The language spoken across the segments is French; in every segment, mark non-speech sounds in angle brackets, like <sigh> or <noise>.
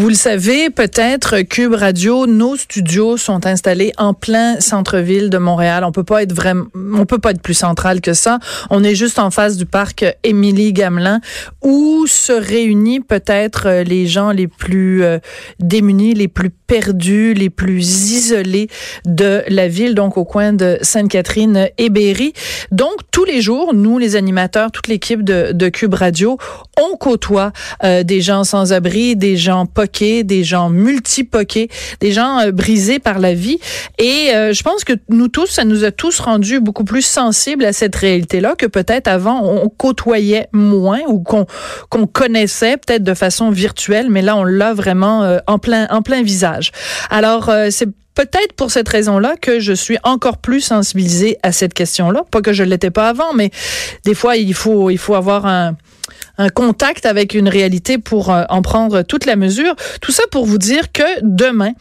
Vous le savez, peut-être Cube Radio, nos studios sont installés en plein centre-ville de Montréal. On peut pas être vraiment, on peut pas être plus central que ça. On est juste en face du parc Émilie Gamelin où se réunissent peut-être les gens les plus euh, démunis, les plus perdus, les plus isolés de la ville, donc au coin de Sainte-Catherine et Berry. Donc tous les jours, nous les animateurs, toute l'équipe de, Cube Radio, on côtoie euh, des gens sans abri, des gens des gens multipoqués, des gens euh, brisés par la vie. Et euh, je pense que nous tous, ça nous a tous rendus beaucoup plus sensibles à cette réalité-là que peut-être avant on côtoyait moins ou qu'on qu'on connaissait peut-être de façon virtuelle, mais là on l'a vraiment euh, en plein en plein visage. Alors c'est peut-être pour cette raison-là que je suis encore plus sensibilisée à cette question-là. Pas que je l'étais pas avant, mais des fois il faut il faut avoir un un contact avec une réalité pour euh, en prendre toute la mesure. Tout ça pour vous dire que demain,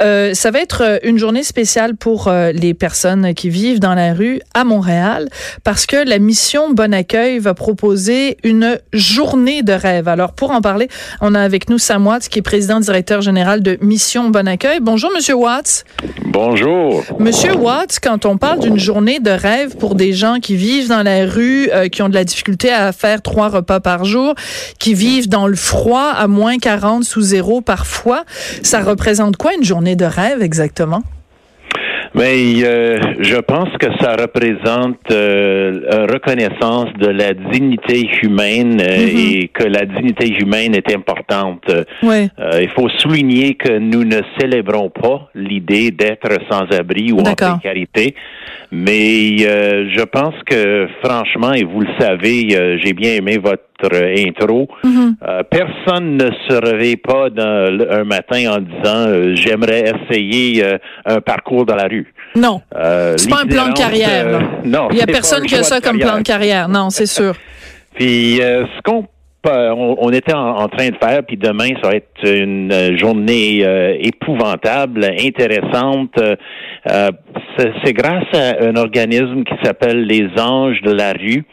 euh, ça va être euh, une journée spéciale pour les personnes qui vivent dans la rue à Montréal parce que la mission Bon Accueil va proposer une journée de rêve. Alors pour en parler, on a avec nous Sam Watts qui est président directeur général de Mission Bon Accueil. Bonjour Monsieur Watts. Bonjour. Monsieur Watts, quand on parle d'une journée de rêve pour des gens qui vivent dans la rue, qui ont de la difficulté à faire trois repas par jour, qui vivent dans le froid à moins 40 sous zéro parfois. Ça représente quoi une journée de rêve exactement? Mais euh, je pense que ça représente euh, une reconnaissance de la dignité humaine euh, Mm-hmm. et que la dignité humaine est importante. Oui. Euh, il faut souligner que nous ne célébrons pas l'idée d'être sans abri ou en précarité, mais euh, je pense que franchement, et vous le savez, euh, j'ai bien aimé votre euh, intro. Mm-hmm. Euh, personne ne se réveille pas dans un matin en disant j'aimerais essayer un parcours dans la rue. Non. C'est pas un plan de carrière. non, Il y a personne qui a ça comme plan de carrière. Non, c'est sûr. Puis euh, ce qu'on on, on était en, train de faire, puis demain ça va être une euh, journée euh, épouvantable, intéressante. Euh, c'est grâce à un organisme qui s'appelle les Anges de la rue,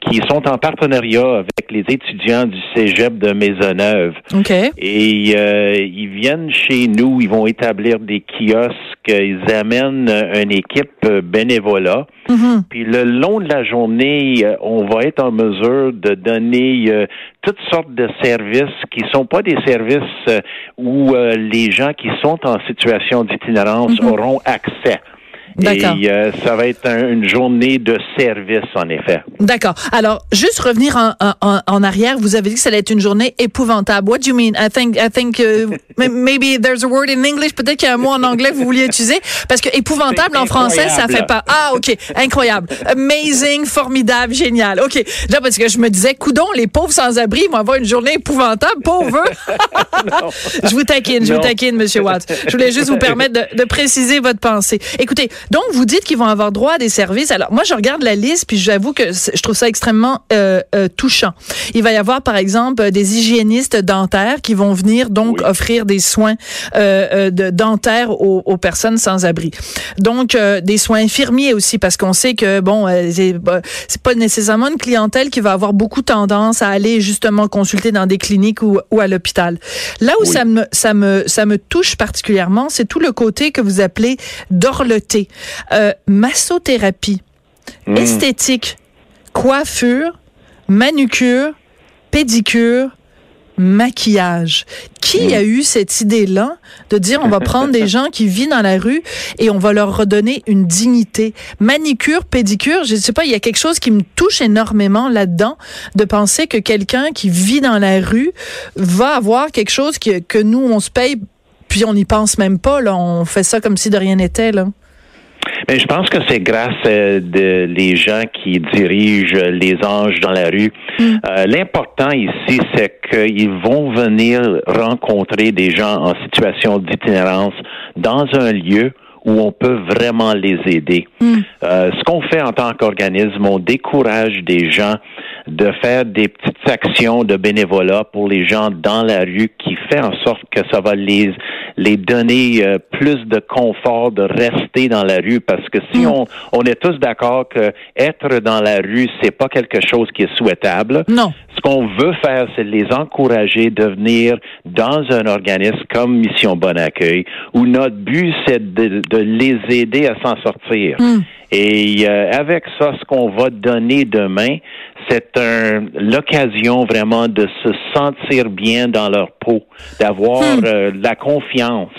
qui sont en partenariat avec les étudiants du Cégep de Maisonneuve. OK. Et euh, ils viennent chez nous, ils vont établir des kiosques, ils amènent une équipe bénévolat. Mhm. Puis le long de la journée, euh, on va être en mesure de donner euh, toutes sortes de services qui sont pas des services euh, où euh, les gens qui sont en situation d'itinérance auront accès. D'accord. Et euh, ça va être un- une journée de service, en effet. D'accord. Alors, juste revenir en, en, en arrière, vous avez dit que ça allait être une journée épouvantable. What do you mean? I think, I think, <laughs> uh, may- maybe there's a word in English. Peut-être qu'il y a un mot en anglais que vous vouliez utiliser. Parce que épouvantable en français, ça fait pas. Ah, OK. Incroyable. Amazing, formidable, génial. OK. Là, parce que je me disais, coudon, les pauvres sans-abri vont avoir une journée épouvantable, pauvres. <laughs> <laughs> je vous taquine, je vous taquine, Monsieur Watts. Je voulais juste vous permettre de, de préciser votre pensée. Écoutez, donc vous dites qu'ils vont avoir droit à des services. Alors moi, je regarde la liste, puis j'avoue que je trouve ça extrêmement euh, euh, touchant. Il va y avoir, par exemple, euh, des hygiénistes dentaires qui vont venir donc Oui. offrir des soins euh, euh, de dentaires aux, aux personnes sans abri. Donc euh, des soins infirmiers aussi, parce qu'on sait que bon, c'est bah, pas nécessairement une clientèle qui va avoir beaucoup tendance à aller justement consulter dans des cliniques ou, ou à l'hôpital. Là où Oui. ça me ça me ça me touche particulièrement, c'est tout le côté que vous appelez dorloté, euh, massothérapie, Mm. esthétique, coiffure, manucure, pédicure, maquillage. Qui a eu cette idée-là de dire on va prendre des <laughs> gens qui vivent dans la rue et on va leur redonner une dignité? Manicure, pédicure, je sais pas, il y a quelque chose qui me touche énormément là-dedans de penser que quelqu'un qui vit dans la rue va avoir quelque chose que, que nous, on se paye puis on n'y pense même pas, là. On fait ça comme si de rien n'était, là. Mais je pense que c'est grâce euh, de les gens qui dirigent les anges dans la rue. Euh, L'important ici, c'est qu'ils vont venir rencontrer des gens en situation d'itinérance dans un lieu où on peut vraiment les aider. Euh, ce qu'on fait en tant qu'organisme, on décourage des gens de faire des petites actions de bénévolat pour les gens dans la rue qui fait en sorte que ça va les les donner euh, plus de confort de rester dans la rue parce que si on, on est tous d'accord que être dans la rue c'est pas quelque chose qui est souhaitable. Non. Ce qu'on veut faire, c'est les encourager de venir dans un organisme comme Mission Bon Accueil, où notre but, c'est de, de les aider à s'en sortir. Et euh, avec ça, ce qu'on va donner demain, c'est un l'occasion vraiment de se sentir bien dans leur peau, d'avoir euh, la confiance.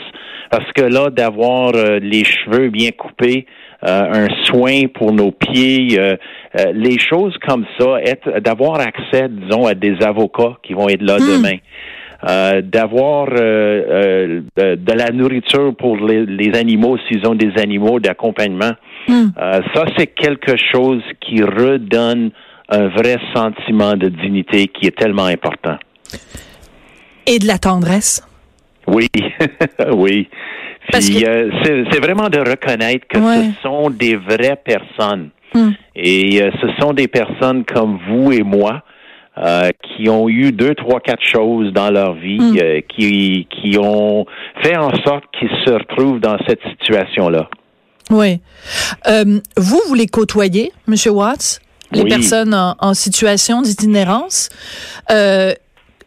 Parce que là, d'avoir euh, les cheveux bien coupés, euh, un soin pour nos pieds, euh, euh, les choses comme ça, être, d'avoir accès, disons, à des avocats qui vont être là demain. Euh, d'avoir euh, euh, de, la nourriture pour les, les animaux s'ils ont des animaux d'accompagnement. Euh, ça, c'est quelque chose qui redonne un vrai sentiment de dignité qui est tellement important. Et de la tendresse. Oui, <laughs> oui. Puis que- c'est c'est vraiment de reconnaître que Ouais. ce sont des vraies personnes. Hmm. Et ce sont des personnes comme vous et moi euh, qui ont eu deux, trois, quatre choses dans leur vie, Hmm. euh, qui, qui ont fait en sorte qu'ils se retrouvent dans cette situation-là. Oui. Euh, vous, vous les côtoyez, Monsieur Watts, les Oui. personnes en, en situation d'itinérance.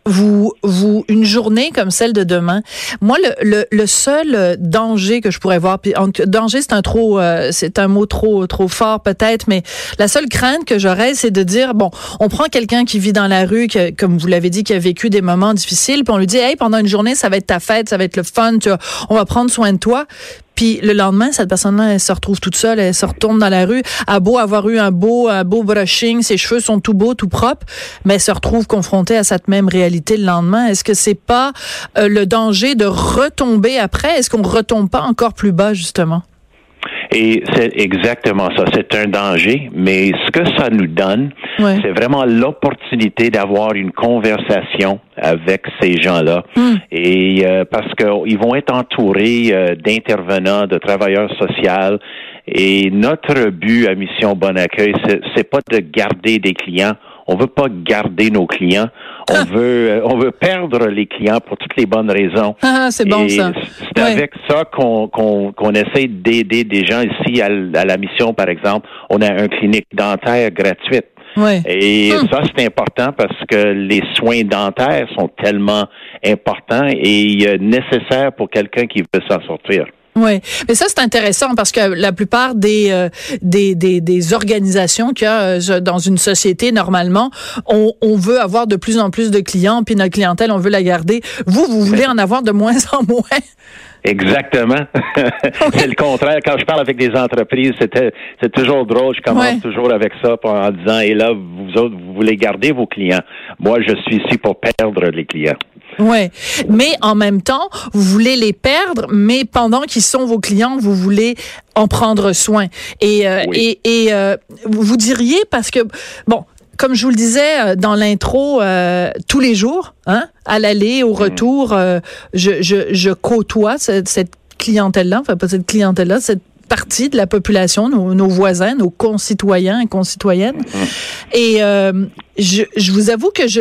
Vous, vous, une journée comme celle de demain. Moi, le, le, le seul euh, danger que je pourrais voir, puis danger, c'est un trop, euh, c'est un mot trop, trop fort peut-être, mais la seule crainte que j'aurais, c'est de dire bon, on prend quelqu'un qui vit dans la rue, qui, comme vous l'avez dit, qui a vécu des moments difficiles, puis on lui dit hey, pendant une journée, ça va être ta fête, ça va être le fun, tu vois, on va prendre soin de toi. Puis le lendemain, cette personne-là, elle se retrouve toute seule, elle se retourne dans la rue, a beau avoir eu un beau, un beau brushing, ses cheveux sont tout beaux, tout propres, mais elle se retrouve confrontée à cette même réalité le lendemain. Est-ce que c'est pas euh, le danger de retomber après? Est-ce qu'on retombe pas encore plus bas justement? Et c'est exactement ça. C'est un danger, mais ce que ça nous donne, Ouais. c'est vraiment l'opportunité d'avoir une conversation avec ces gens-là. Hmm. Et euh, parce qu'ils vont être entourés euh, d'intervenants, de travailleurs sociaux. Et notre but à Mission Bon Accueil, c'est pas de garder des clients. On veut pas garder nos clients. On Ah. veut, euh, on veut perdre les clients pour toutes les bonnes raisons. Ah, c'est bon ça. C'est Ouais. avec ça qu'on qu'on qu'on essaie d'aider des gens ici à, la mission, par exemple. On a une clinique dentaire gratuite. Ouais. Et Hmm. ça, c'est important parce que les soins dentaires sont tellement importants et nécessaires pour quelqu'un qui veut s'en sortir. Oui, mais ça c'est intéressant parce que la plupart des euh, des, des, des organisations qu'il y a euh, dans une société normalement, on, on veut avoir de plus en plus de clients puis notre clientèle on veut la garder. Vous vous voulez en avoir de moins en moins. Exactement. <laughs> c'est le contraire. Quand je parle avec des entreprises, c'était c'est toujours drôle. Je commence Ouais. toujours avec ça en disant et là vous autres vous voulez garder vos clients. Moi je suis ici pour perdre les clients. Ouais, mais en même temps, vous voulez les perdre, mais pendant qu'ils sont vos clients, vous voulez en prendre soin. Et euh, Oui. et, et euh, vous diriez parce que bon. Comme je vous le disais euh, dans l'intro, euh, tous les jours, hein, à l'aller, au retour, euh, je, je, je côtoie cette, cette clientèle-là, enfin pas cette clientèle-là, cette partie de la population, nos, nos voisins, nos concitoyens et concitoyennes. Et euh, je, je vous avoue que je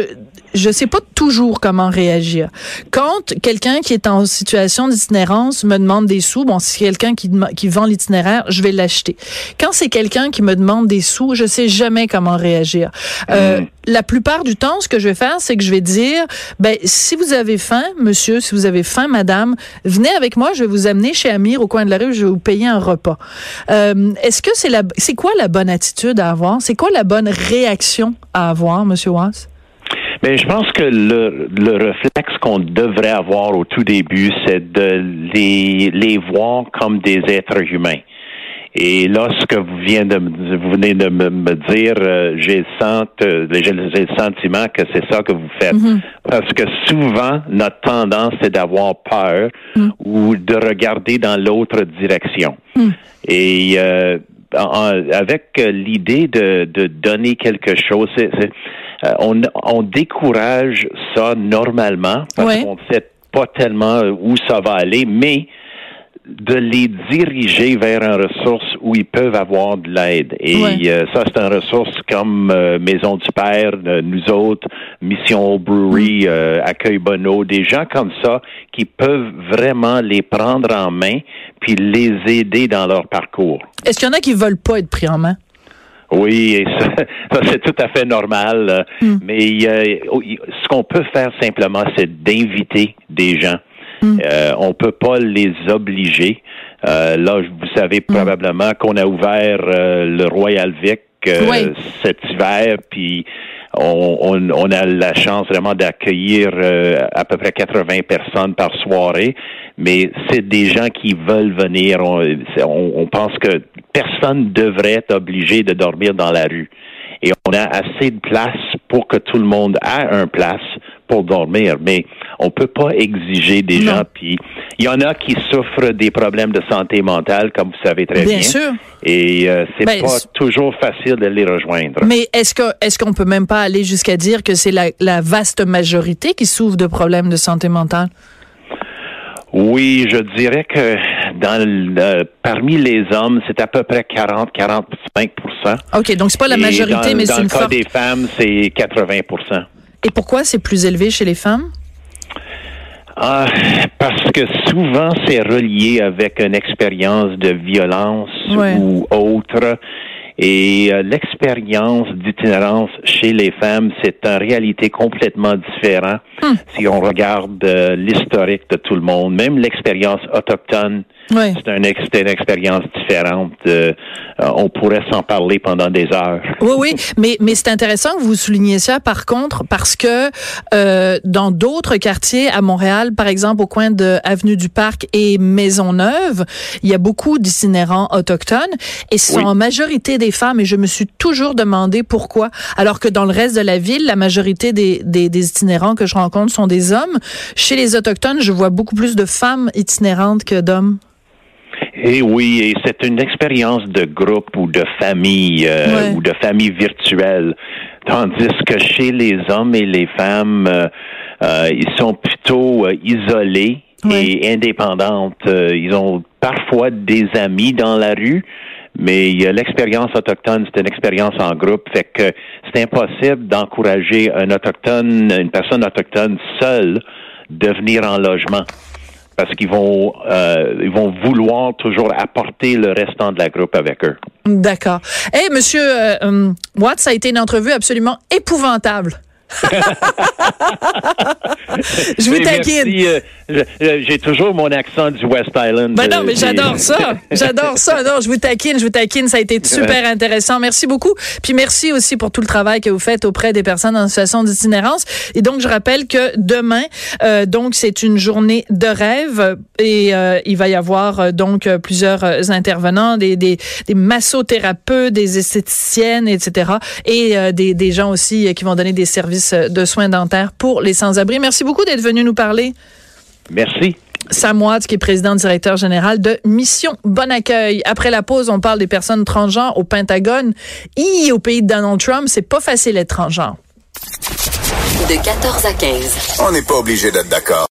je sais pas toujours comment réagir. Quand quelqu'un qui est en situation d'itinérance me demande des sous, bon, si c'est quelqu'un qui, qui vend l'itinéraire, je vais l'acheter. Quand c'est quelqu'un qui me demande des sous, je sais jamais comment réagir. Euh, La plupart du temps, ce que je vais faire, c'est que je vais dire, ben, si vous avez faim, monsieur, si vous avez faim, madame, venez avec moi, je vais vous amener chez Amir au coin de la rue, je vais vous payer un repas. Euh, Est-ce que c'est la, c'est quoi la bonne attitude à avoir? C'est quoi la bonne réaction à avoir, monsieur Wass? Mais je pense que le, le réflexe qu'on devrait avoir au tout début, c'est de les, les voir comme des êtres humains. Et là, ce que vous, venez de, me- vous venez de me, me dire, euh, j'ai le, sent- euh, j'ai le sentiment que c'est ça que vous faites. Parce que souvent, notre tendance, c'est d'avoir peur ou de regarder dans l'autre direction. Et euh, en- avec euh, l'idée de, de donner quelque chose, c'est- c'est- euh, on, on décourage ça normalement parce Ouais. qu'on ne sait pas tellement où ça va aller, mais de les diriger vers une ressource où ils peuvent avoir de l'aide. Et Ouais. euh, ça, c'est une ressource comme euh, Maison du Père, euh, nous autres, Mission Brewery, euh, Accueil Bono, des gens comme ça qui peuvent vraiment les prendre en main puis les aider dans leur parcours. Est-ce qu'il y en a qui veulent pas être pris en main? Oui, et ça, <laughs> ça, c'est tout à fait normal. euh, Hmm. Mais euh, ce qu'on peut faire simplement, c'est d'inviter des gens. Hmm. Euh, on peut pas les obliger. Euh, là, vous savez Hmm. probablement qu'on a ouvert euh, le Royal Vic euh, Oui. cet hiver, puis on, on, on a la chance vraiment d'accueillir euh, à peu près 80 personnes par soirée, mais c'est des gens qui veulent venir. On- on pense que personne devrait être obligé de dormir dans la rue. Et on a assez de place pour que tout le monde ait un place pour dormir, mais on peut pas exiger des Non. gens. Puis il y en a qui souffrent des problèmes de santé mentale, comme vous savez très bien. Bien sûr. Et euh, c'est Ben, pas toujours facile de les rejoindre. Mais est-ce que est-ce qu'on peut même pas aller jusqu'à dire que c'est la, la vaste majorité qui souffre de problèmes de santé mentale? Oui, je dirais que dans le, parmi les hommes, c'est à peu près 40-45 OK, donc c'est pas la majorité, dans, mais dans c'est le une cas forte. des femmes, c'est 80 Et pourquoi c'est plus élevé chez les femmes? Ah, parce que souvent c'est relié avec une expérience de violence Ouais. ou autre. Et euh, l'expérience d'itinérance chez les femmes, c'est en réalité complètement différent Hmm. si on regarde euh, l'historique de tout le monde. Même l'expérience autochtone, Oui. c'est un une expérience différente. Euh, euh, on pourrait s'en parler pendant des heures. Oui, oui, mais, mais c'est intéressant que vous souligniez ça, par contre, parce que euh, dans d'autres quartiers à Montréal, par exemple au coin de Avenue du Parc et Maisonneuve, il y a beaucoup d'itinérants autochtones et ce sont en majorité des femmes et je me suis toujours demandé pourquoi, alors que dans le reste de la ville, la majorité des, des, des itinérants que je rencontre sont des hommes. Chez les autochtones, je vois beaucoup plus de femmes itinérantes que d'hommes. Et oui, et c'est une expérience de groupe ou de famille euh, Ouais. ou de famille virtuelle. Tandis que chez les hommes et les femmes, euh, euh, ils sont plutôt euh, isolés Ouais. et indépendantes. Euh, ils ont parfois des amis dans la rue, mais l'expérience autochtone, c'est une expérience en groupe. Fait que c'est impossible d'encourager un autochtone, une personne autochtone seule de venir en logement parce qu'ils vont euh, ils vont vouloir toujours apporter le restant de la groupe avec eux. D'accord. Eh, monsieur euh, Watt, ça a été une entrevue absolument épouvantable. Je vous taquine. euh, J'ai toujours mon accent du West Island. Ben non, Euh, mais j'adore ça. <laughs> J'adore ça. Non, je vous taquine, je vous taquine. Ça a été super intéressant. Merci beaucoup. Puis merci aussi pour tout le travail que vous faites auprès des personnes en situation d'itinérance. Et donc, je rappelle que demain, euh, donc, c'est une journée de rêve et euh, il va y avoir donc plusieurs intervenants, des, des, des massothérapeutes, des esthéticiennes, etc. Et des, des gens aussi qui vont donner des services de soins dentaires pour les sans-abri. Merci beaucoup d'être venu nous parler. Merci. Sam Watts, qui est président directeur général de Mission Bon Accueil. Après la pause, on parle des personnes transgenres au Pentagone. Hi, au pays de Donald Trump, c'est pas facile d'être transgenre. De 14 à 15. On n'est pas obligé d'être d'accord.